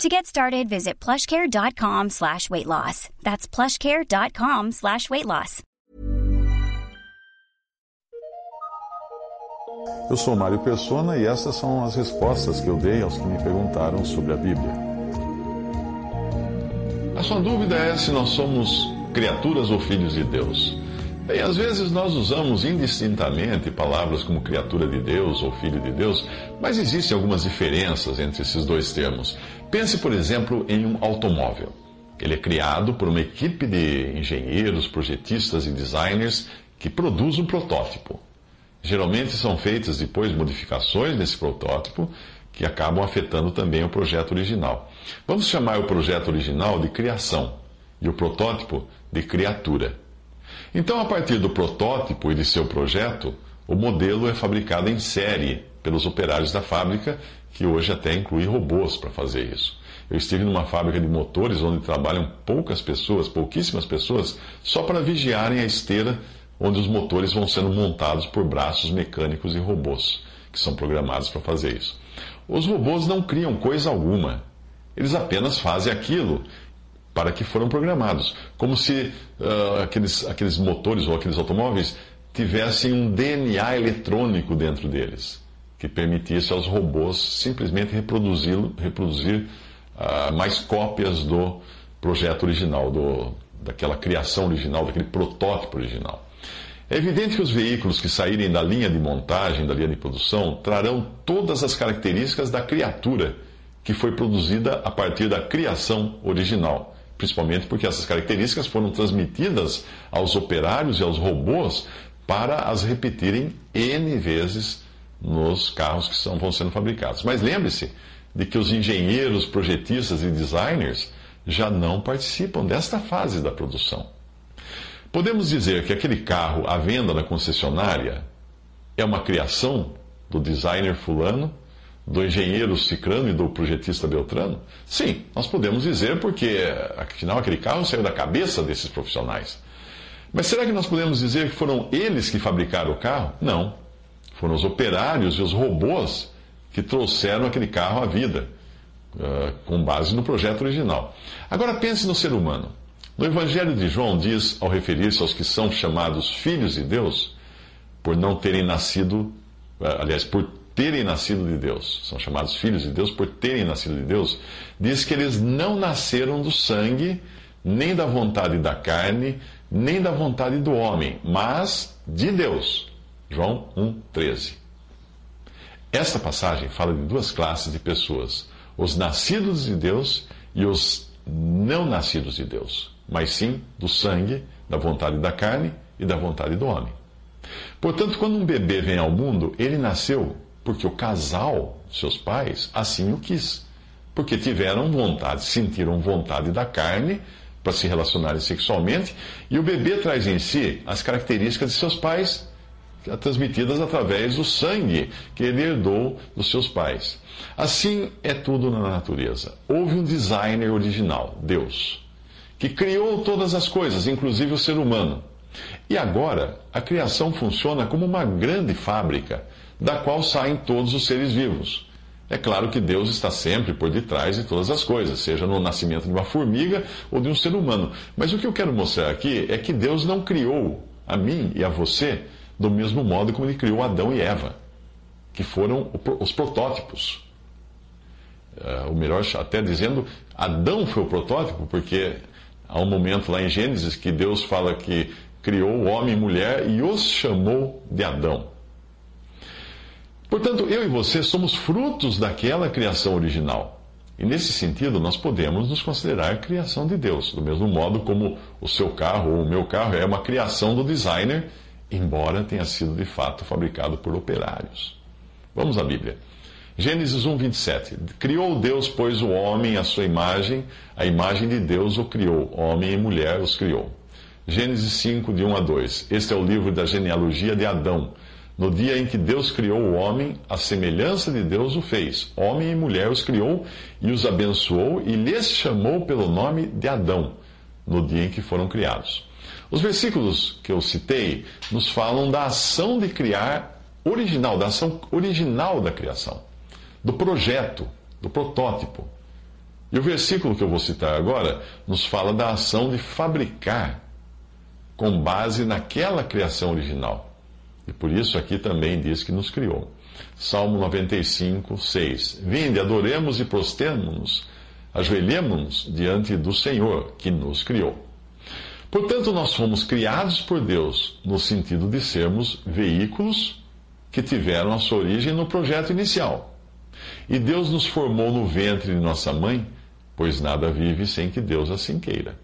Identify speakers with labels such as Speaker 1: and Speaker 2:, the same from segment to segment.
Speaker 1: To get started, visit plushcare.com slash weight loss. That's plushcare.com slash weight loss.
Speaker 2: Eu sou Mário Persona e essas são as respostas que eu dei aos que me perguntaram sobre a Bíblia. A sua dúvida é se nós somos criaturas ou filhos de Deus. Bem, às vezes nós usamos indistintamente palavras como criatura de Deus ou filho de Deus, mas existem algumas diferenças entre esses dois termos. Pense, por exemplo, em um automóvel. Ele é criado por uma equipe de engenheiros, projetistas e designers que produz um protótipo. Geralmente são feitas depois modificações nesse protótipo que acabam afetando também o projeto original. Vamos chamar o projeto original de criação e o protótipo de criatura. Então, a partir do protótipo e de seu projeto, o modelo é fabricado em série pelos operários da fábrica, que hoje até inclui robôs para fazer isso. Eu estive numa fábrica de motores onde trabalham poucas pessoas, pouquíssimas pessoas, só para vigiarem a esteira onde os motores vão sendo montados por braços mecânicos e robôs, que são programados para fazer isso. Os robôs não criam coisa alguma. Eles apenas fazem aquilo para que foram programados. Como se uh, aqueles, aqueles motores ou aqueles automóveis tivessem um DNA eletrônico dentro deles, que permitisse aos robôs simplesmente reproduzir, reproduzir uh, mais cópias do projeto original, do, daquela criação original, daquele protótipo original. É evidente que os veículos que saírem da linha de montagem, da linha de produção, trarão todas as características da criatura que foi produzida a partir da criação original principalmente porque essas características foram transmitidas aos operários e aos robôs para as repetirem N vezes nos carros que são, vão sendo fabricados. Mas lembre-se de que os engenheiros, projetistas e designers já não participam desta fase da produção. Podemos dizer que aquele carro à venda na concessionária é uma criação do designer fulano do engenheiro Cicrano e do projetista Beltrano? Sim, nós podemos dizer, porque afinal aquele carro saiu da cabeça desses profissionais. Mas será que nós podemos dizer que foram eles que fabricaram o carro? Não. Foram os operários e os robôs que trouxeram aquele carro à vida, uh, com base no projeto original. Agora pense no ser humano. No Evangelho de João diz, ao referir-se aos que são chamados filhos de Deus, por não terem nascido, uh, aliás, por terem nascido de Deus, são chamados filhos de Deus por terem nascido de Deus, diz que eles não nasceram do sangue, nem da vontade da carne, nem da vontade do homem, mas de Deus. João 1,13. Esta passagem fala de duas classes de pessoas: os nascidos de Deus e os não nascidos de Deus, mas sim do sangue, da vontade da carne e da vontade do homem. Portanto, quando um bebê vem ao mundo, ele nasceu porque o casal, seus pais, assim o quis. Porque tiveram vontade, sentiram vontade da carne para se relacionarem sexualmente, e o bebê traz em si as características de seus pais, transmitidas através do sangue que ele herdou dos seus pais. Assim é tudo na natureza. Houve um designer original, Deus, que criou todas as coisas, inclusive o ser humano. E agora, a criação funciona como uma grande fábrica da qual saem todos os seres vivos. É claro que Deus está sempre por detrás de todas as coisas, seja no nascimento de uma formiga ou de um ser humano. Mas o que eu quero mostrar aqui é que Deus não criou a mim e a você do mesmo modo como ele criou Adão e Eva, que foram os protótipos. Uh, o melhor, até dizendo, Adão foi o protótipo, porque há um momento lá em Gênesis que Deus fala que criou o homem e mulher e os chamou de Adão. Portanto, eu e você somos frutos daquela criação original. E nesse sentido, nós podemos nos considerar criação de Deus, do mesmo modo como o seu carro ou o meu carro é uma criação do designer, embora tenha sido de fato fabricado por operários. Vamos à Bíblia. Gênesis 1, 27. Criou Deus, pois, o homem à sua imagem, a imagem de Deus o criou, homem e mulher os criou. Gênesis 5, de 1 a 2. Este é o livro da genealogia de Adão. No dia em que Deus criou o homem, a semelhança de Deus o fez. Homem e mulher os criou e os abençoou e lhes chamou pelo nome de Adão, no dia em que foram criados. Os versículos que eu citei nos falam da ação de criar original, da ação original da criação, do projeto, do protótipo. E o versículo que eu vou citar agora nos fala da ação de fabricar com base naquela criação original. E por isso aqui também diz que nos criou. Salmo 95, 6. Vinde, adoremos e prostemos-nos, ajoelhemos-nos diante do Senhor, que nos criou. Portanto, nós fomos criados por Deus no sentido de sermos veículos que tiveram a sua origem no projeto inicial. E Deus nos formou no ventre de nossa mãe, pois nada vive sem que Deus assim queira.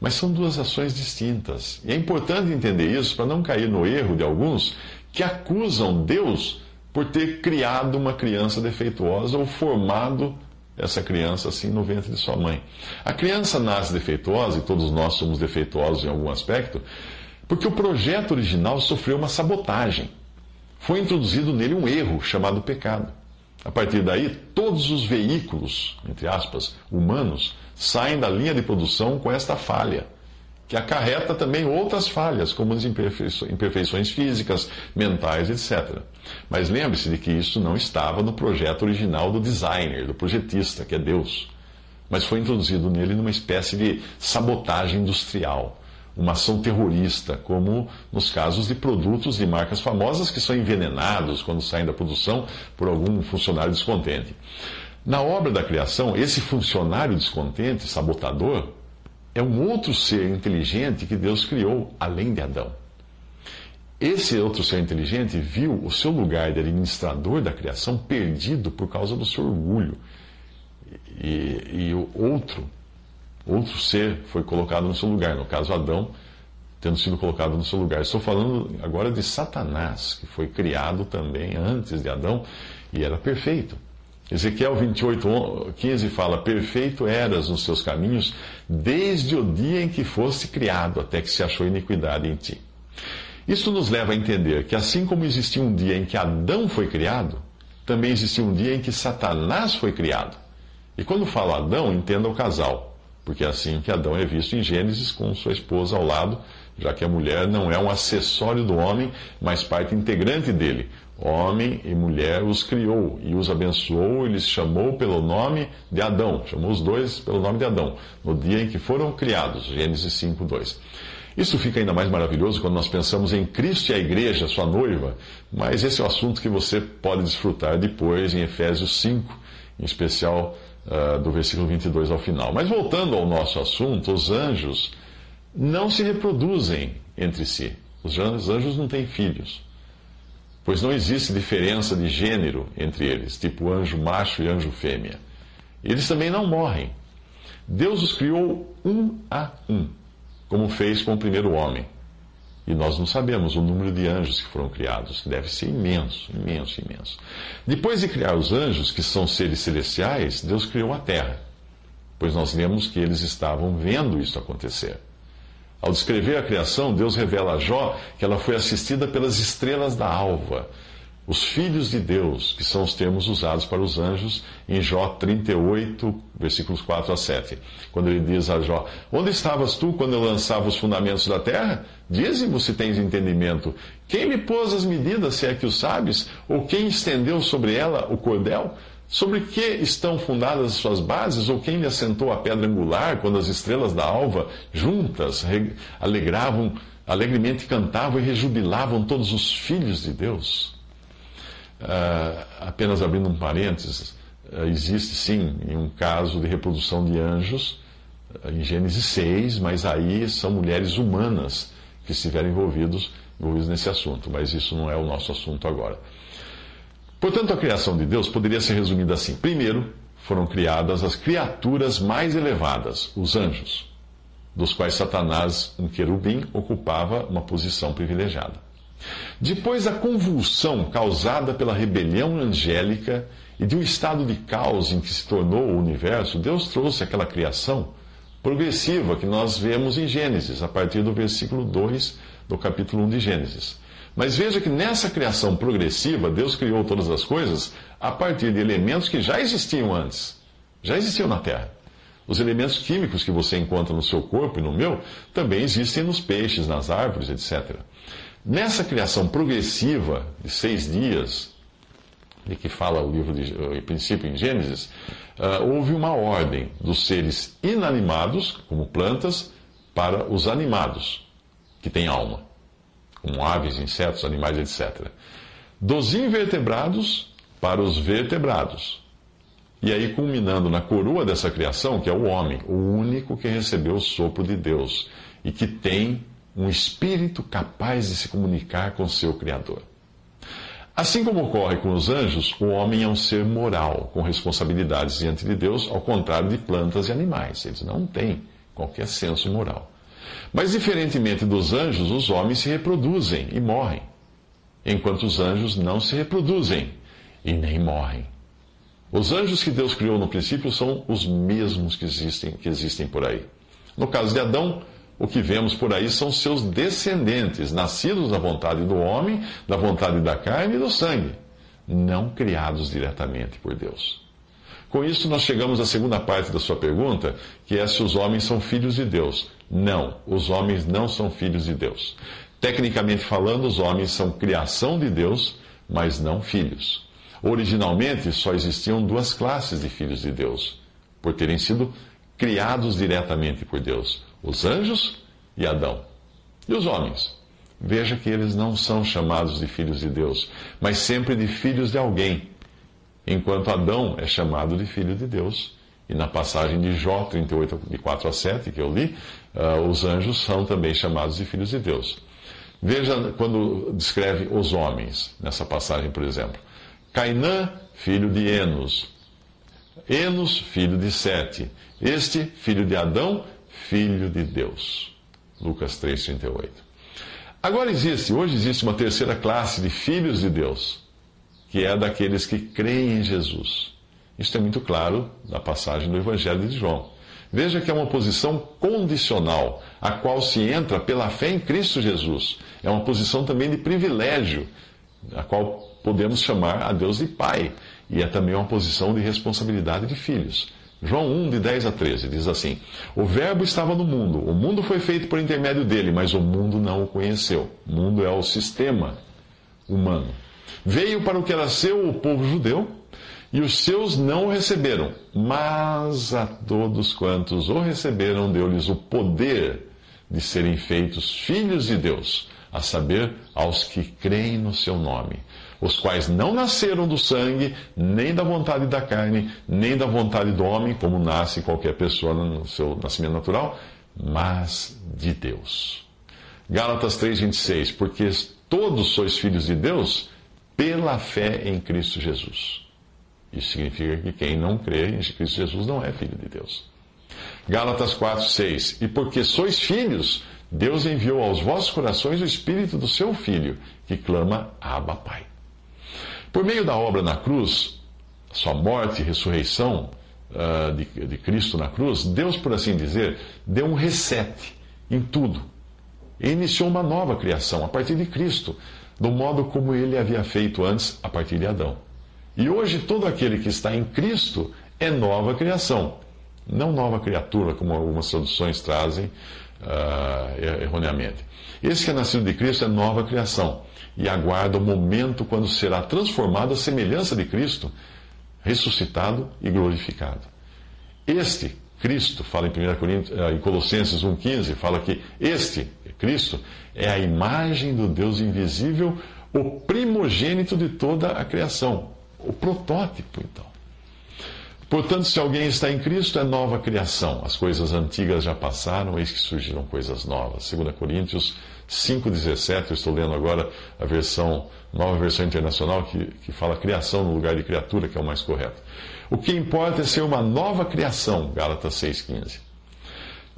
Speaker 2: Mas são duas ações distintas. E é importante entender isso para não cair no erro de alguns que acusam Deus por ter criado uma criança defeituosa ou formado essa criança assim no ventre de sua mãe. A criança nasce defeituosa, e todos nós somos defeituosos em algum aspecto, porque o projeto original sofreu uma sabotagem. Foi introduzido nele um erro chamado pecado. A partir daí, todos os veículos, entre aspas, humanos, saem da linha de produção com esta falha, que acarreta também outras falhas, como as imperfeições físicas, mentais, etc. Mas lembre-se de que isso não estava no projeto original do designer, do projetista, que é Deus. Mas foi introduzido nele numa espécie de sabotagem industrial uma ação terrorista, como nos casos de produtos de marcas famosas que são envenenados quando saem da produção por algum funcionário descontente. Na obra da criação, esse funcionário descontente, sabotador, é um outro ser inteligente que Deus criou, além de Adão. Esse outro ser inteligente viu o seu lugar de administrador da criação perdido por causa do seu orgulho. E, e o outro outro ser foi colocado no seu lugar, no caso Adão, tendo sido colocado no seu lugar. Estou falando agora de Satanás, que foi criado também antes de Adão e era perfeito. Ezequiel 28, 15 fala: Perfeito eras nos seus caminhos, desde o dia em que foste criado, até que se achou iniquidade em ti. Isso nos leva a entender que, assim como existia um dia em que Adão foi criado, também existia um dia em que Satanás foi criado. E quando falo Adão, entenda o casal porque é assim que Adão é visto em Gênesis com sua esposa ao lado, já que a mulher não é um acessório do homem, mas parte integrante dele. Homem e mulher os criou e os abençoou e lhes chamou pelo nome de Adão. Chamou os dois pelo nome de Adão, no dia em que foram criados. Gênesis 5, 2. Isso fica ainda mais maravilhoso quando nós pensamos em Cristo e a igreja, sua noiva, mas esse é o assunto que você pode desfrutar depois em Efésios 5, em especial uh, do versículo 22 ao final. Mas voltando ao nosso assunto, os anjos não se reproduzem entre si. Os anjos não têm filhos. Pois não existe diferença de gênero entre eles, tipo anjo macho e anjo fêmea. Eles também não morrem. Deus os criou um a um, como fez com o primeiro homem. E nós não sabemos o número de anjos que foram criados. Deve ser imenso, imenso, imenso. Depois de criar os anjos, que são seres celestiais, Deus criou a terra. Pois nós vemos que eles estavam vendo isso acontecer. Ao descrever a criação, Deus revela a Jó que ela foi assistida pelas estrelas da alva os filhos de Deus, que são os termos usados para os anjos em Jó 38, versículos 4 a 7. Quando ele diz a Jó: Onde estavas tu quando eu lançava os fundamentos da terra? Dize-me se tens entendimento. Quem me pôs as medidas, se é que o sabes? Ou quem estendeu sobre ela o cordel? Sobre que estão fundadas as suas bases? Ou quem lhe assentou a pedra angular quando as estrelas da alva, juntas, alegravam, alegremente cantavam e rejubilavam todos os filhos de Deus? Uh, apenas abrindo um parênteses, uh, existe sim um caso de reprodução de anjos uh, em Gênesis 6, mas aí são mulheres humanas que estiveram envolvidos, envolvidos nesse assunto, mas isso não é o nosso assunto agora. Portanto, a criação de Deus poderia ser resumida assim: primeiro, foram criadas as criaturas mais elevadas, os anjos, dos quais Satanás, um querubim, ocupava uma posição privilegiada. Depois da convulsão causada pela rebelião angélica e de um estado de caos em que se tornou o universo, Deus trouxe aquela criação progressiva que nós vemos em Gênesis, a partir do versículo 2 do capítulo 1 de Gênesis. Mas veja que nessa criação progressiva, Deus criou todas as coisas a partir de elementos que já existiam antes, já existiam na Terra. Os elementos químicos que você encontra no seu corpo e no meu também existem nos peixes, nas árvores, etc. Nessa criação progressiva de seis dias, de que fala o livro de o princípio em Gênesis, uh, houve uma ordem dos seres inanimados, como plantas, para os animados, que têm alma, como aves, insetos, animais, etc. Dos invertebrados para os vertebrados. E aí, culminando na coroa dessa criação, que é o homem, o único que recebeu o sopro de Deus e que tem um espírito capaz de se comunicar com seu Criador. Assim como ocorre com os anjos, o homem é um ser moral, com responsabilidades diante de Deus, ao contrário de plantas e animais. Eles não têm qualquer senso moral. Mas, diferentemente dos anjos, os homens se reproduzem e morrem, enquanto os anjos não se reproduzem e nem morrem. Os anjos que Deus criou no princípio são os mesmos que existem, que existem por aí. No caso de Adão, o que vemos por aí são seus descendentes, nascidos da vontade do homem, da vontade da carne e do sangue, não criados diretamente por Deus. Com isso, nós chegamos à segunda parte da sua pergunta, que é se os homens são filhos de Deus. Não, os homens não são filhos de Deus. Tecnicamente falando, os homens são criação de Deus, mas não filhos. Originalmente, só existiam duas classes de filhos de Deus, por terem sido criados diretamente por Deus os anjos e Adão. E os homens? Veja que eles não são chamados de filhos de Deus, mas sempre de filhos de alguém. Enquanto Adão é chamado de filho de Deus. E na passagem de Jó 38, de 4 a 7, que eu li, uh, os anjos são também chamados de filhos de Deus. Veja quando descreve os homens, nessa passagem, por exemplo. Cainã, filho de Enos. Enos, filho de Sete. Este, filho de Adão, filho de Deus. Lucas 3,38. Agora existe, hoje existe uma terceira classe de filhos de Deus, que é daqueles que creem em Jesus. Isso é muito claro na passagem do Evangelho de João. Veja que é uma posição condicional, a qual se entra pela fé em Cristo Jesus. É uma posição também de privilégio, a qual podemos chamar a Deus de Pai. E é também uma posição de responsabilidade de filhos. João 1, de 10 a 13, diz assim: O Verbo estava no mundo, o mundo foi feito por intermédio dele, mas o mundo não o conheceu. O mundo é o sistema humano. Veio para o que era seu, o povo judeu, e os seus não o receberam, mas a todos quantos o receberam, deu-lhes o poder de serem feitos filhos de Deus, a saber, aos que creem no seu nome os quais não nasceram do sangue, nem da vontade da carne, nem da vontade do homem, como nasce qualquer pessoa no seu nascimento natural, mas de Deus. Gálatas 3,26: Porque todos sois filhos de Deus pela fé em Cristo Jesus. Isso significa que quem não crê em Cristo Jesus não é filho de Deus. Gálatas 4,6: E porque sois filhos, Deus enviou aos vossos corações o Espírito do seu Filho, que clama, Abba Pai. Por meio da obra na cruz, sua morte e ressurreição uh, de, de Cristo na cruz, Deus, por assim dizer, deu um reset em tudo. E iniciou uma nova criação a partir de Cristo, do modo como ele havia feito antes a partir de Adão. E hoje todo aquele que está em Cristo é nova criação, não nova criatura, como algumas traduções trazem uh, erroneamente. Esse que é nascido de Cristo é nova criação e aguarda o momento quando será transformado à semelhança de Cristo, ressuscitado e glorificado. Este Cristo, fala em, 1 Coríntios, eh, em Colossenses 1,15, fala que este, Cristo, é a imagem do Deus invisível, o primogênito de toda a criação, o protótipo, então. Portanto, se alguém está em Cristo, é nova criação. As coisas antigas já passaram, eis que surgiram coisas novas. 2 Coríntios 5,17, eu estou lendo agora a versão, nova versão internacional, que, que fala criação no lugar de criatura, que é o mais correto. O que importa é ser uma nova criação, Gálatas 6,15.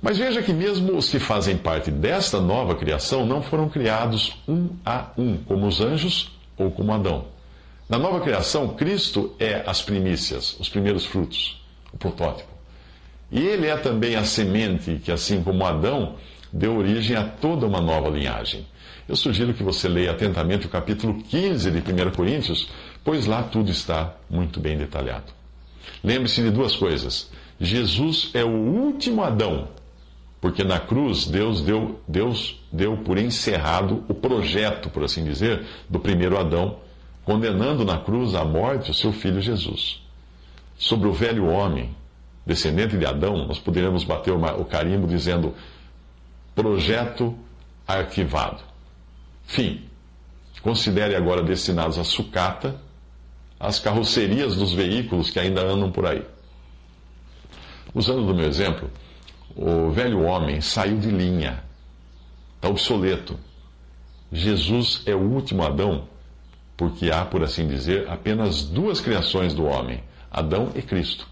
Speaker 2: Mas veja que mesmo os que fazem parte desta nova criação não foram criados um a um, como os anjos ou como Adão. Na nova criação, Cristo é as primícias, os primeiros frutos, o protótipo. E ele é também a semente que, assim como Adão, deu origem a toda uma nova linhagem. Eu sugiro que você leia atentamente o capítulo 15 de 1 Coríntios, pois lá tudo está muito bem detalhado. Lembre-se de duas coisas. Jesus é o último Adão, porque na cruz Deus deu, Deus deu por encerrado o projeto, por assim dizer, do primeiro Adão, condenando na cruz à morte o seu filho Jesus. Sobre o velho homem, descendente de Adão, nós poderíamos bater o carimbo dizendo projeto arquivado. Fim. Considere agora destinados à sucata as carrocerias dos veículos que ainda andam por aí. Usando do meu exemplo, o velho homem saiu de linha, está obsoleto. Jesus é o último Adão, porque há, por assim dizer, apenas duas criações do homem: Adão e Cristo.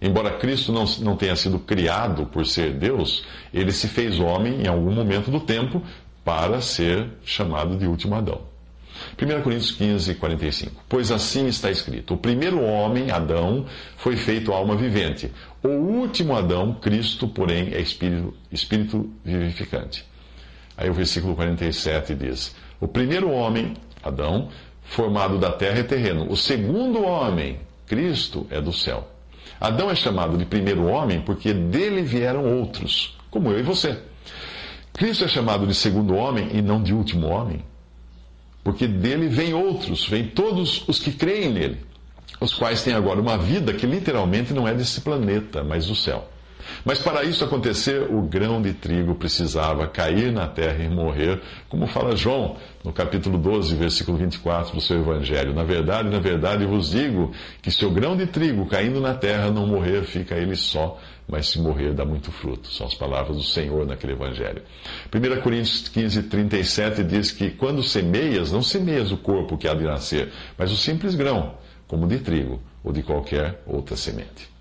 Speaker 2: Embora Cristo não, não tenha sido criado por ser Deus, ele se fez homem em algum momento do tempo para ser chamado de último Adão. 1 Coríntios 15, 45. Pois assim está escrito: O primeiro homem, Adão, foi feito alma vivente. O último Adão, Cristo, porém, é espírito, espírito vivificante. Aí o versículo 47 diz: O primeiro homem, Adão, formado da terra é terreno. O segundo homem, Cristo, é do céu. Adão é chamado de primeiro homem porque dele vieram outros, como eu e você. Cristo é chamado de segundo homem e não de último homem porque dele vem outros, vem todos os que creem nele, os quais têm agora uma vida que literalmente não é desse planeta, mas do céu. Mas para isso acontecer, o grão de trigo precisava cair na terra e morrer, como fala João no capítulo 12, versículo 24 do seu evangelho. Na verdade, na verdade vos digo que se o grão de trigo caindo na terra não morrer, fica ele só, mas se morrer dá muito fruto. São as palavras do Senhor naquele evangelho. 1 Coríntios 15, 37 diz que quando semeias, não semeias o corpo que há de nascer, mas o simples grão, como de trigo ou de qualquer outra semente.